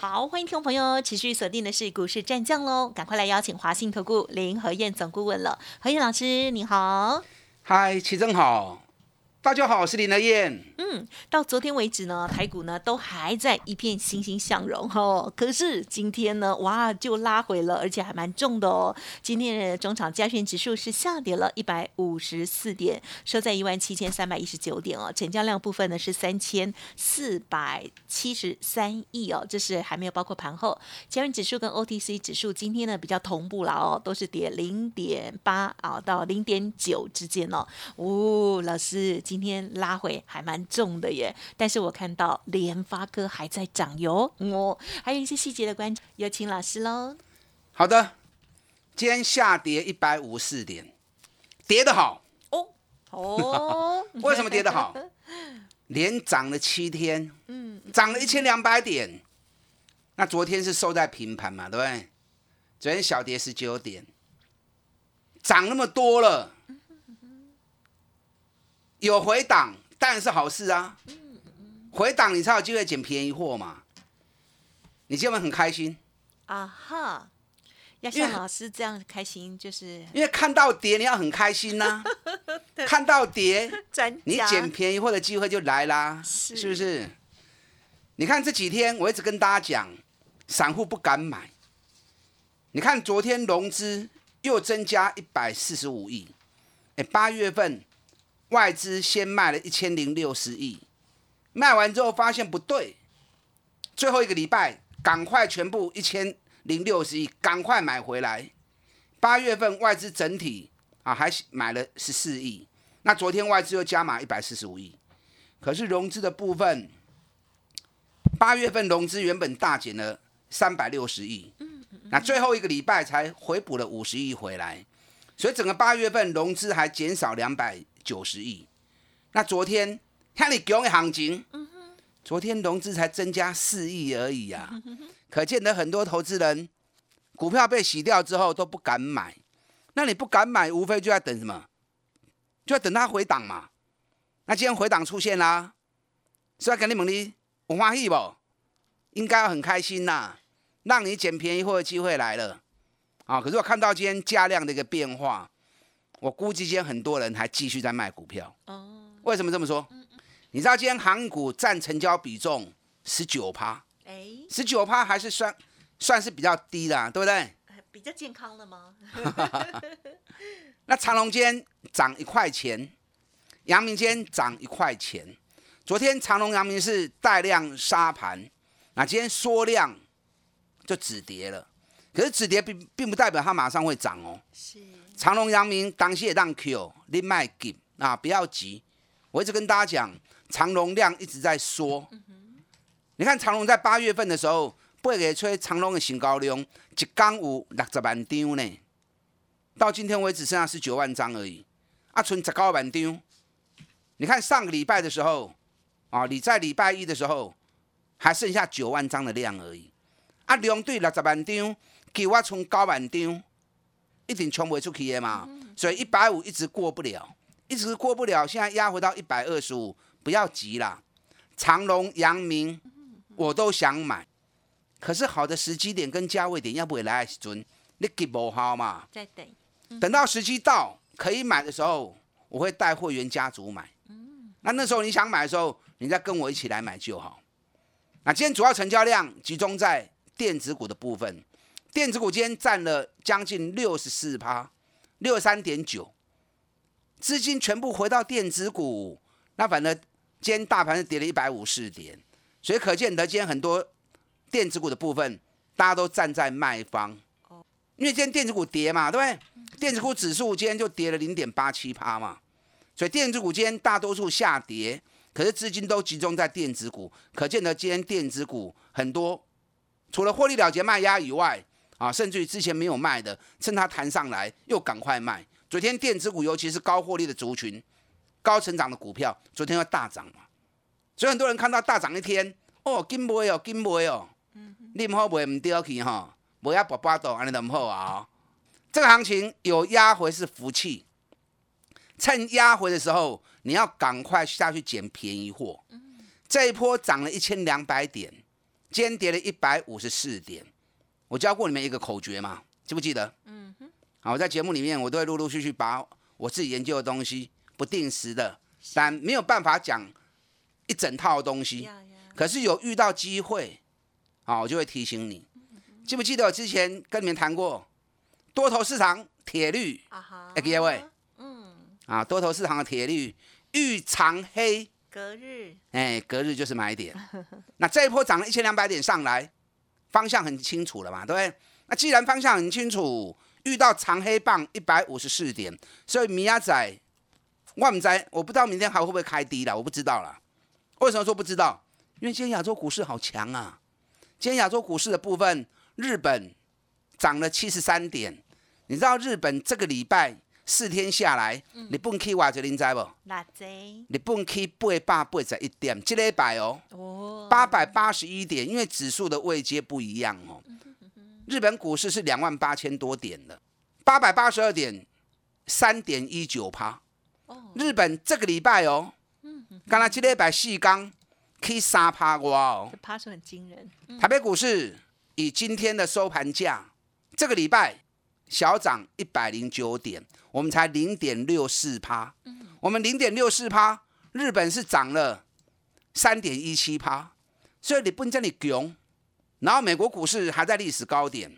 好，欢迎听众朋友持续锁定的是股市战将喽，赶快来邀请华信投顾林和燕总顾问了。何燕老师，你好。嗨，齐正好。大家好，我是林德燕。嗯，到昨天为止呢，台股呢都还在一片欣欣向荣哦。可是今天呢，哇，就拉回了，而且还蛮重的哦。今天的中场加权指数是下跌了一百五十四点，收在一万七千三百一十九点哦。成交量部分呢是三千四百七十三亿哦，这是还没有包括盘后。加权指数跟 OTC 指数今天呢比较同步了哦，都是跌零点八啊到零点九之间哦。哦，老师。今天拉回还蛮重的耶，但是我看到联发科还在涨哟哦，还有一些细节的关注，有请老师喽。好的，今天下跌一百五十四点，跌得好哦哦，为什么跌得好？连涨了七天，嗯，涨了一千两百点，那昨天是收在平盘嘛，对不对？昨天小跌十九点，涨那么多了。有回档当然是好事啊！回档你才有机会捡便宜货嘛。你今晚很开心啊哈！要像老师这样开心，就是因为看到跌你要很开心呐。看到跌，你捡便宜货的机会就来啦，是不是？你看这几天我一直跟大家讲，散户不敢买。你看昨天融资又增加一百四十五亿，哎，八月份。外资先卖了一千零六十亿，卖完之后发现不对，最后一个礼拜赶快全部一千零六十亿赶快买回来。八月份外资整体啊还买了十四亿，那昨天外资又加码一百四十五亿，可是融资的部分，八月份融资原本大减了三百六十亿，那最后一个礼拜才回补了五十亿回来，所以整个八月份融资还减少两百。九十亿，那昨天看你强的行情，昨天融资才增加四亿而已啊，可见得很多投资人股票被洗掉之后都不敢买，那你不敢买，无非就在等什么？就要等它回档嘛。那今天回档出现啦，是要跟你问你我欢喜不？应该要很开心呐，让你捡便宜货的机会来了啊！可是我看到今天价量的一个变化。我估计今天很多人还继续在卖股票。哦，为什么这么说？你知道今天航股占成交比重十九趴，哎，十九趴还是算算是比较低的，对不对？比较健康了吗？那长隆间涨一块钱，阳明间涨一块钱。昨天长隆、阳明是带量杀盘，那今天缩量就止跌了。可是止跌并并不代表它马上会涨哦。是。长隆、阳明当也让 Q，你卖给啊，不要急。我一直跟大家讲，长隆量一直在缩。你看长隆在八月份的时候，八月吹长隆的新高量一缸有六十万张呢，到今天为止剩下是九万张而已。啊，存十九万张。你看上个礼拜的时候，啊，你在礼拜一的时候还剩下九万张的量而已。啊，量对六十万张，叫我存九万张。一定冲不出去的嘛，所以一百五一直过不了，一直过不了。现在压回到一百二十五，不要急啦。长隆、阳明我都想买，可是好的时机点跟价位点要不会来时准，你给不好嘛？再等，等到时机到可以买的时候，我会带会员家族买。那那时候你想买的时候，你再跟我一起来买就好。那今天主要成交量集中在电子股的部分。电子股今天占了将近六十四趴，六十三点九，资金全部回到电子股，那反正今天大盘是跌了一百五十点，所以可见得今天很多电子股的部分，大家都站在卖方，因为今天电子股跌嘛，对不对？电子股指数今天就跌了零点八七趴嘛，所以电子股今天大多数下跌，可是资金都集中在电子股，可见得今天电子股很多，除了获利了结卖压以外，啊，甚至于之前没有卖的，趁它弹上来又赶快卖，昨天电子股，尤其是高获利的族群、高成长的股票，昨天要大涨嘛。所以很多人看到大涨一天，哦，金买哦，金买哦，你唔好买唔掉去哈，不要搏搏到安尼就唔好啊。这个行情有压回是福气，趁压回的时候，你要赶快下去捡便宜货。这一波涨了一千两百点，今天跌了一百五十四点。我教过你们一个口诀嘛，记不记得？嗯哼。好，我在节目里面我都会陆陆续续把我自己研究的东西，不定时的，但没有办法讲。一整套的东西，可是有遇到机会，啊，我就会提醒你。记不记得我之前跟你们谈过多头市场铁律？啊哈，各位，嗯，啊，多头市场的铁律，遇长黑隔日，哎，隔日就是买点。那这一波涨了一千两百点上来，方向很清楚了嘛，对不对？那既然方向很清楚，遇到长黑棒一百五十四点，所以米亚仔万仔，我不知道明天还会不会开低了，我不知道了。为什么说不知道？因为今天亚洲股市好强啊！今天亚洲股市的部分，日本涨了七十三点。你知道日本这个礼拜四天下来，日本 K 哇这您知不？哪日本 K 八百八十一点，这礼拜哦，八百八十一点，因为指数的位阶不一样哦。日本股市是两万八千多点的，八百八十二点，三点一九趴。日本这个礼拜哦。刚才这礼拜四刚可以三趴哇哦，趴数很惊人。台北股市以今天的收盘价，这个礼拜小涨一百零九点，我们才零点六四趴。我们零点六四趴，日本是涨了三点一七趴，所以你不能这里穷。然后美国股市还在历史高点，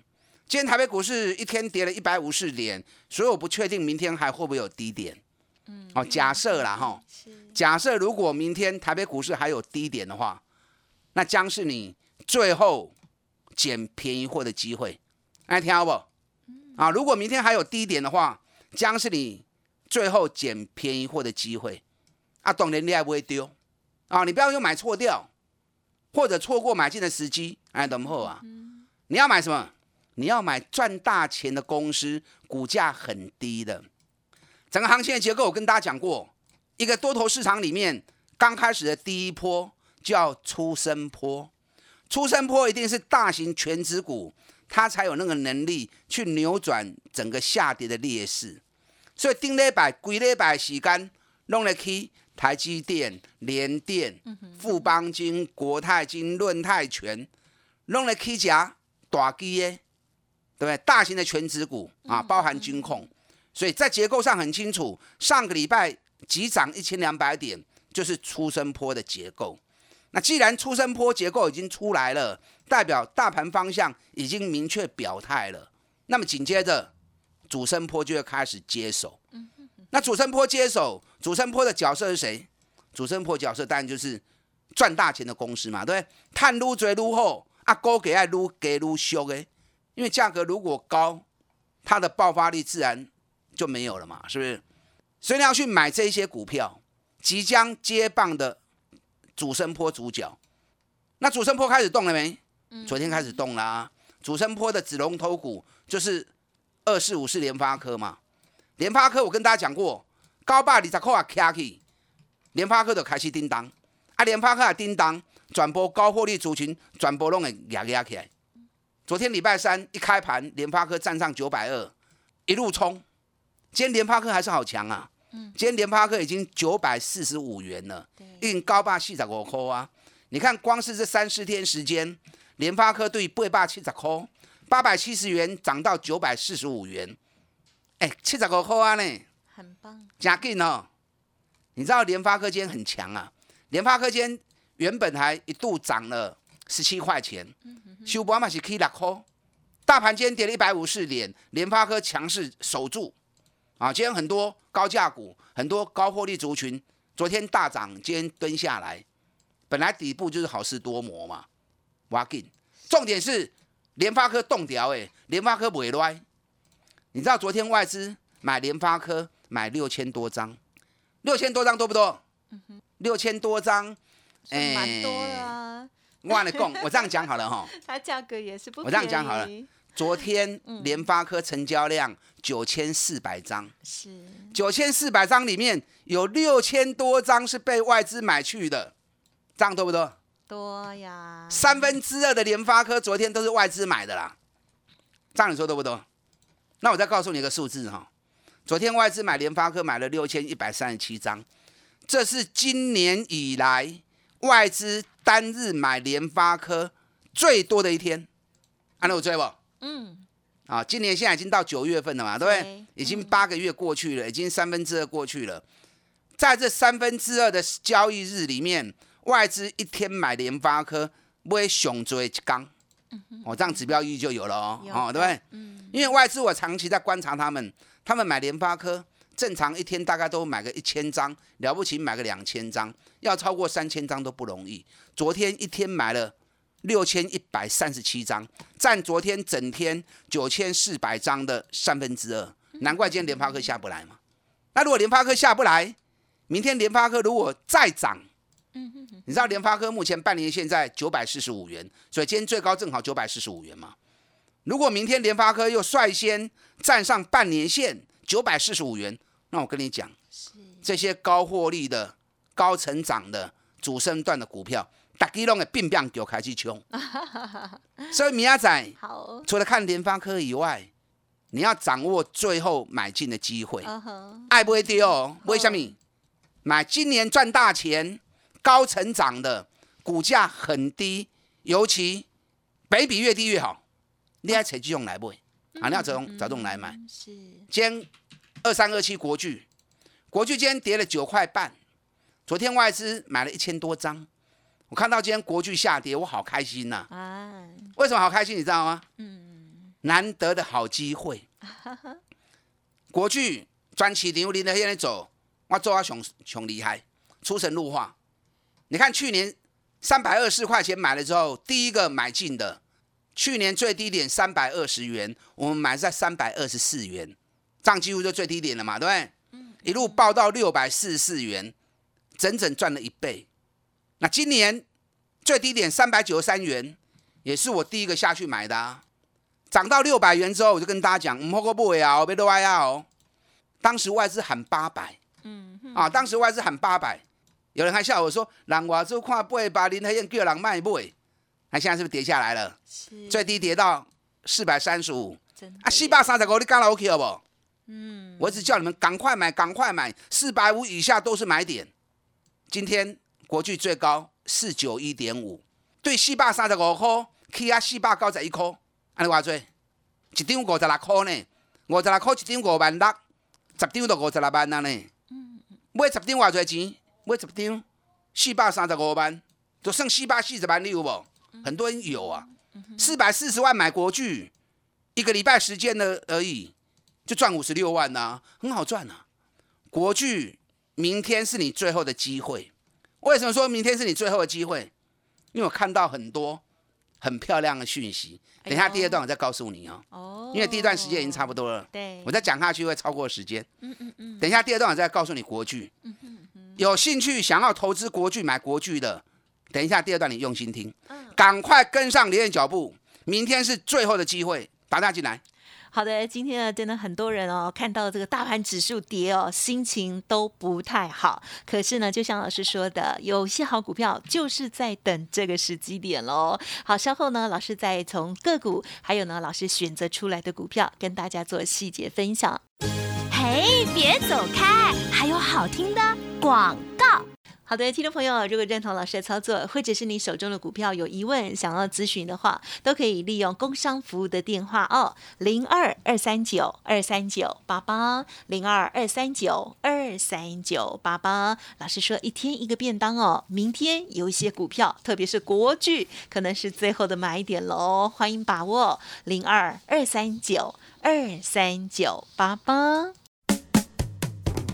今天台北股市一天跌了一百五十点，所以我不确定明天还会不会有低点。嗯，哦，假设啦哈。假设如果明天台北股市还有低点的话，那将是你最后捡便宜货的机会。哎，听好不？啊，如果明天还有低点的话，将是你最后捡便宜货的机会。啊，懂的你还不会丢啊？你不要又买错掉，或者错过买进的时机。哎，等后啊，你要买什么？你要买赚大钱的公司，股价很低的。整个行情的结构，我跟大家讲过。一个多头市场里面，刚开始的第一波叫出生坡，出生坡一定是大型全指股，它才有那个能力去扭转整个下跌的劣势。所以丁礼拜、规礼拜时间弄了去台积电、联电、富邦金、国泰金、润泰全，弄了去夹大基的，对不对？大型的全指股啊，包含金控，所以在结构上很清楚。上个礼拜。急涨一千两百点，就是出生坡的结构。那既然出生坡结构已经出来了，代表大盘方向已经明确表态了。那么紧接着主升坡就会开始接手。那主升坡接手，主升坡的角色是谁？主升坡角色当然就是赚大钱的公司嘛，对不对？探撸追撸后，啊，高给爱撸给撸修诶，因为价格如果高，它的爆发力自然就没有了嘛，是不是？所以你要去买这些股票，即将接棒的主升坡主角。那主升坡开始动了没？昨天开始动啦。主升坡的子龙头股就是二四五四联发科嘛。联发科我跟大家讲过，高霸二十块啊卡起，联发科就开始叮当。啊，联发科啊叮当，转播高获利族群，转播弄会压压起来。昨天礼拜三一开盘，联发科站上九百二，一路冲。今天联发科还是好强啊。今天联发科已经九百四十五元了，运高霸四十五块啊！你看，光是这三四天时间，联发科对八霸七十块，八百七十元涨到九百四十五元，哎，七十五块啊呢，很棒，加劲哦！你知道联发科今天很强啊？联发科今天原本还一度涨了十七块钱，收盘嘛是 K 六块，大盘今天跌了一百五十点，联发科强势守住。啊，今天很多高价股，很多高获利族群，昨天大涨，今天蹲下来。本来底部就是好事多磨嘛，挖进。重点是联发科动掉，哎，联发科不会乱。你知道昨天外资买联发科买六千多张，六千多张多不多？六千多张，哎，蛮多了。我跟你讲，我这样讲好了哈。它价格也是不我这样讲好了，昨天联发科成交量九千四百张，是九千四百张里面有六千多张是被外资买去的，这样多不多？多呀，三分之二的联发科昨天都是外资买的啦，这样你说多不多？那我再告诉你一个数字哈，昨天外资买联发科买了六千一百三十七张，这是今年以来外资单日买联发科最多的一天，安那我追不？嗯。啊，今年现在已经到九月份了嘛，对不对？已经八个月过去了，已经三分之二过去了，在这三分之二的交易日里面。外资一天买联发科买上最一缸，哦，这样指标意义就有了哦，哦，对不对？嗯，因为外资我长期在观察他们，他们买联发科正常一天大概都买个一千张，了不起买个两千张，要超过三千张都不容易。昨天一天买了六千一百三十七张，占昨天整天九千四百张的三分之二，难怪今天联发科下不来嘛。那如果联发科下不来，明天联发科如果再涨，你知道联发科目前半年线在九百四十五元，所以今天最高正好九百四十五元嘛。如果明天联发科又率先站上半年线九百四十五元，那我跟你讲，这些高获利的、高成长的主升段的股票，大家拢会并不给我开始冲。所以米亚仔，除了看联发科以外，你要掌握最后买进的机会，爱不会丢，为什么？买今年赚大钱。高成长的股价很低，尤其北比越低越好。你要采这种来买，啊，你要找找这种来买。是，今天二三二七国巨，国巨今天跌了九块半。昨天外资买了一千多张，我看到今天国巨下跌，我好开心呐！啊，为什么好开心？你知道吗？嗯，难得的好机会。国巨专起牛林的现在走，我做啊熊熊厉害，出神入化。你看去年三百二十块钱买了之后，第一个买进的，去年最低点三百二十元，我们买在三百二十四元，这样几乎就最低点了嘛，对不对？一路爆到六百四十四元，整整赚了一倍。那今年最低点三百九十三元，也是我第一个下去买的啊。涨到六百元之后，我就跟大家讲，唔好过不会啊，别多歪啊哦。当时外资喊八百，嗯，啊，当时外资喊八百。有人还笑我说：“人外资看八百，林黑燕叫人卖不，那现在是不是跌下来了？最低跌到四百三十五，啊，四百三十五，你刚来 OK 了不？嗯，我只叫你们赶快买，赶快买，四百五以下都是买点。今天国际最高四九一点五，对四百三十五块，起啊四百九十一块，安尼话做，一张五十六块呢，五十六块一张五万六，十张都五十六万了呢。嗯，买十张偌多钱？买十张，四百三十五万，就剩四百四十万，你有无？很多人有啊，四百四十万买国巨，一个礼拜时间的而已，就赚五十六万呐，很好赚啊。国巨明天是你最后的机会，为什么说明天是你最后的机会？因为我看到很多很漂亮的讯息，等一下第二段我再告诉你哦。哦。因为第一段时间已经差不多了，对，我再讲下去会超过时间。嗯嗯嗯。等一下第二段我再告诉你国巨。嗯嗯。有兴趣想要投资国巨买国巨的，等一下第二段你用心听，赶快跟上连燕脚步，明天是最后的机会，打大进来。好的，今天呢，真的很多人哦，看到这个大盘指数跌哦，心情都不太好。可是呢，就像老师说的，有些好股票就是在等这个时机点喽。好，稍后呢，老师再从个股，还有呢，老师选择出来的股票，跟大家做细节分享。嘿，别走开，还有好听的广告。好的，听众朋友，如果认同老师的操作，或者是你手中的股票有疑问想要咨询的话，都可以利用工商服务的电话哦，零二二三九二三九八八，零二二三九二三九八八。老师说一天一个便当哦，明天有一些股票，特别是国剧，可能是最后的买点喽，欢迎把握零二二三九二三九八八。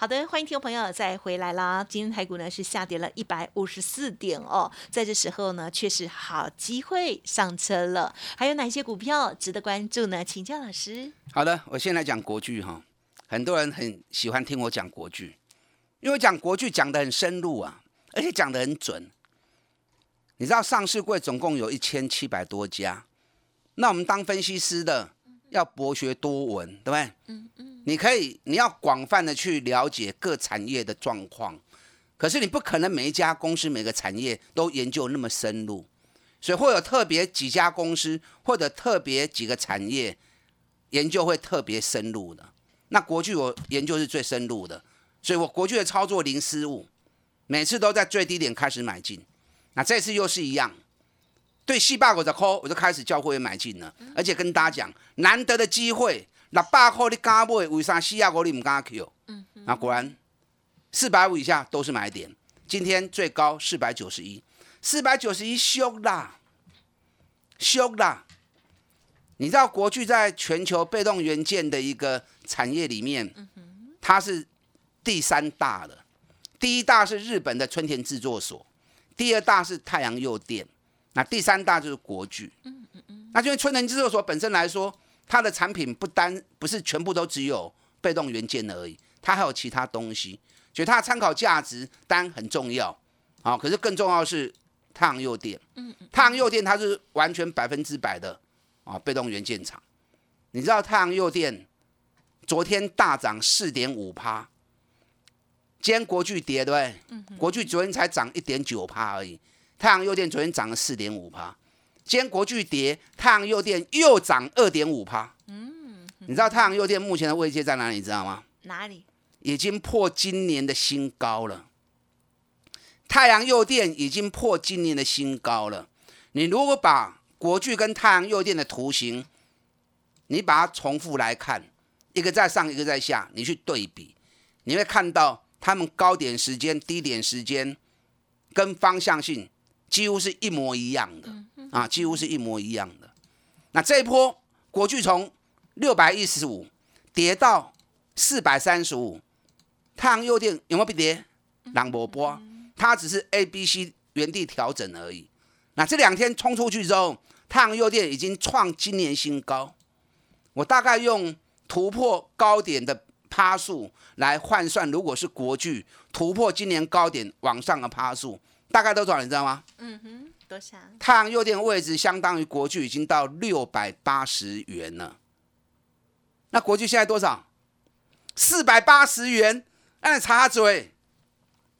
好的，欢迎听众朋友再回来啦！今天台股呢是下跌了一百五十四点哦，在这时候呢，却是好机会上车了。还有哪些股票值得关注呢？请教老师。好的，我先来讲国剧哈，很多人很喜欢听我讲国剧，因为讲国剧讲的很深入啊，而且讲的很准。你知道上市柜总共有一千七百多家，那我们当分析师的要博学多闻，对不对？嗯嗯。你可以，你要广泛的去了解各产业的状况，可是你不可能每一家公司每个产业都研究那么深入，所以会有特别几家公司或者特别几个产业研究会特别深入的。那国巨我研究是最深入的，所以我国巨的操作零失误，每次都在最低点开始买进。那这次又是一样，对细霸股的 call 我就开始叫会员买进了，而且跟大家讲难得的机会。六百块你敢买？为啥四百五你唔敢 Q？？嗯，那果然四百五以下都是买点。今天最高四百九十一，四百九十一修啦，修啦！你知道国巨在全球被动元件的一个产业里面，它是第三大的，第一大是日本的春田制作所，第二大是太阳诱电，那第三大就是国巨。嗯嗯嗯，那就春田制作所本身来说。它的产品不单不是全部都只有被动元件而已，它还有其他东西，所以它的参考价值当然很重要。好，可是更重要是太阳诱电。嗯嗯。太阳诱电它是完全百分之百的啊被动元件厂。你知道太阳诱电昨天大涨四点五趴，今天国巨跌对不对？嗯。国巨昨天才涨一点九趴而已，太阳诱电昨天涨了四点五趴。今天国巨跌，太阳诱电又涨二点五趴。嗯，你知道太阳诱电目前的位阶在哪里？你知道吗？哪里？已经破今年的新高了。太阳诱电已经破今年的新高了。你如果把国巨跟太阳诱电的图形，你把它重复来看，一个在上，一个在下，你去对比，你会看到他们高点时间、低点时间跟方向性几乎是一模一样的。啊，几乎是一模一样的。那这一波国巨从六百一十五跌到四百三十五，太阳诱电有没有跌？朗博波，它只是 A、B、C 原地调整而已。那这两天冲出去之后，太阳诱电已经创今年新高。我大概用突破高点的趴数来换算，如果是国巨突破今年高点往上的趴数，大概多少？你知道吗？嗯哼。多少太阳诱电位置相当于国巨已经到六百八十元了，那国巨现在多少？四百八十元，那你插嘴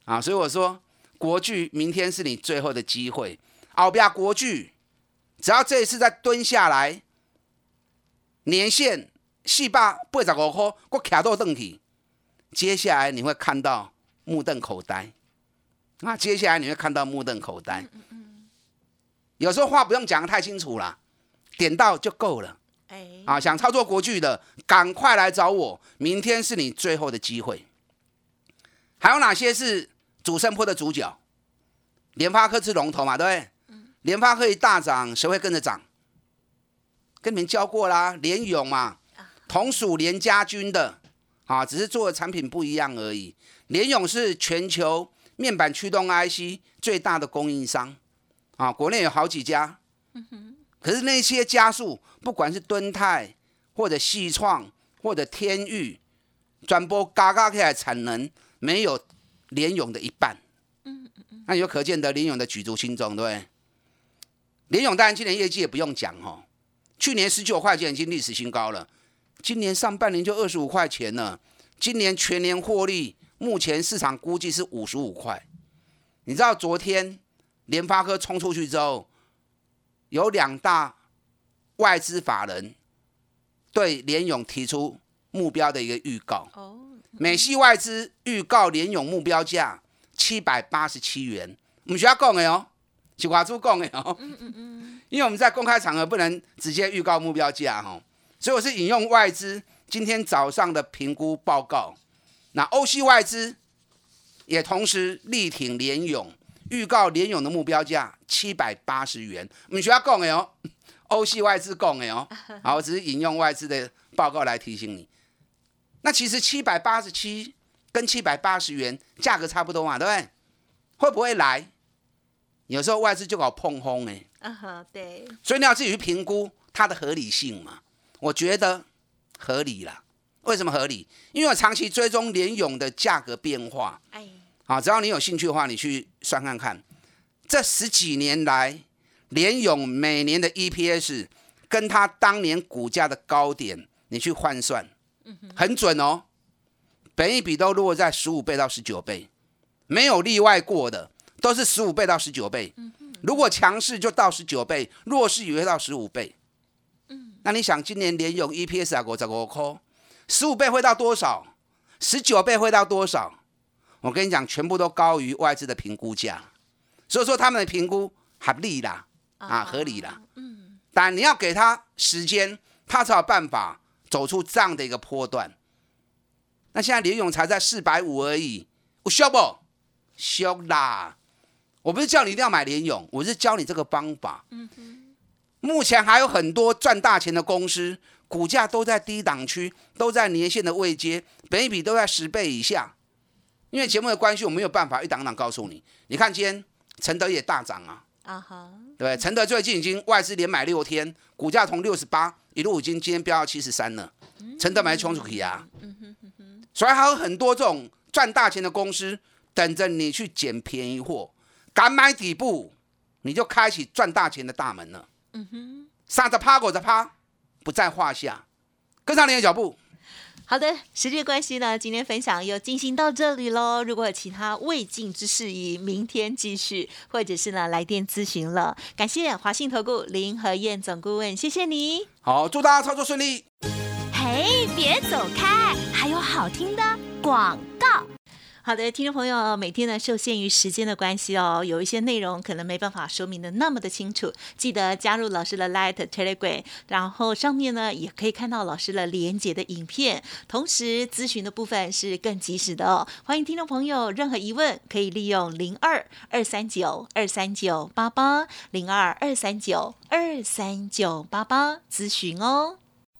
啊！所以我说，国巨明天是你最后的机会。奥比亚国巨，只要这一次再蹲下来，年限四百八十五块，我卡到凳体，接下来你会看到目瞪口呆啊！接下来你会看到目瞪口呆。有时候话不用讲的太清楚了，点到就够了。哎，啊，想操作国剧的，赶快来找我，明天是你最后的机会。还有哪些是主升坡的主角？联发科是龙头嘛，对不对？嗯。联发科一大涨，谁会跟着涨？跟你们教过啦，联勇嘛，同属联家军的，啊，只是做的产品不一样而已。联勇是全球面板驱动 IC 最大的供应商。啊，国内有好几家，可是那些加速，不管是敦泰或者细创或者天域，转播嘎嘎起来产能没有联勇的一半。嗯嗯嗯，那有可见得联勇的举足轻重，对不对？联勇当然今年业绩也不用讲哦，去年十九块钱已经历史新高了，今年上半年就二十五块钱了，今年全年获利目前市场估计是五十五块。你知道昨天联发科冲出去之后，有两大外资法人对联勇提出目标的一个预告。哦，美系外资预告联勇目标价七百八十七元，我们需要讲的哦，是华珠讲的哦。嗯嗯嗯，因为我们在公开场合不能直接预告目标价哈。所以我是引用外资今天早上的评估报告，那欧系外资也同时力挺联勇，预告联勇的目标价七百八十元。我们需要讲的哦，欧系外资讲的哦，好，我只是引用外资的报告来提醒你。那其实七百八十七跟七百八十元价格差不多嘛，对不对？会不会来？有时候外资就搞碰轰哎，嗯哼，对。所以你要自己去评估它的合理性嘛。我觉得合理了，为什么合理？因为我长期追踪联勇的价格变化。哎，好，只要你有兴趣的话，你去算看看，这十几年来联勇每年的 EPS 跟它当年股价的高点，你去换算，很准哦。本一比都落在十五倍到十九倍，没有例外过的，都是十五倍到十九倍。如果强势就到十九倍，弱势也会到十五倍。那你想，今年联勇 EPS 啊，五十五块，十五倍会到多少？十九倍会到多少？我跟你讲，全部都高于外资的评估价，所以说他们的评估合理啦，啊，合理啦。嗯。但你要给他时间，他才有办法走出这样的一个波段。那现在联勇才在四百五而已，我需要不？需要啦。我不是叫你一定要买联勇，我是教你这个方法。嗯哼。目前还有很多赚大钱的公司，股价都在低档区，都在年线的位阶，本一比都在十倍以下。因为节目的关系，我没有办法一档档告诉你。你看今天承德也大涨啊，啊哈，对承德最近已经外资连买六天，股价从六十八一路已经今天飙到七十三了。承德买冲出去啊，所以还有很多这种赚大钱的公司等着你去捡便宜货，敢买底部，你就开启赚大钱的大门了。嗯哼，杀着趴，狗着趴，不在话下。跟上你的脚步。好的，时间关系呢，今天分享又进行到这里喽。如果有其他未尽之事宜，明天继续，或者是呢来电咨询了。感谢华信投顾林和燕总顾问，谢谢你。好，祝大家操作顺利。嘿，别走开，还有好听的广告。好的，听众朋友，每天呢受限于时间的关系哦，有一些内容可能没办法说明的那么的清楚，记得加入老师的 Light Telegram，然后上面呢也可以看到老师的连接的影片，同时咨询的部分是更及时的哦。欢迎听众朋友，任何疑问可以利用零二二三九二三九八八零二二三九二三九八八咨询哦。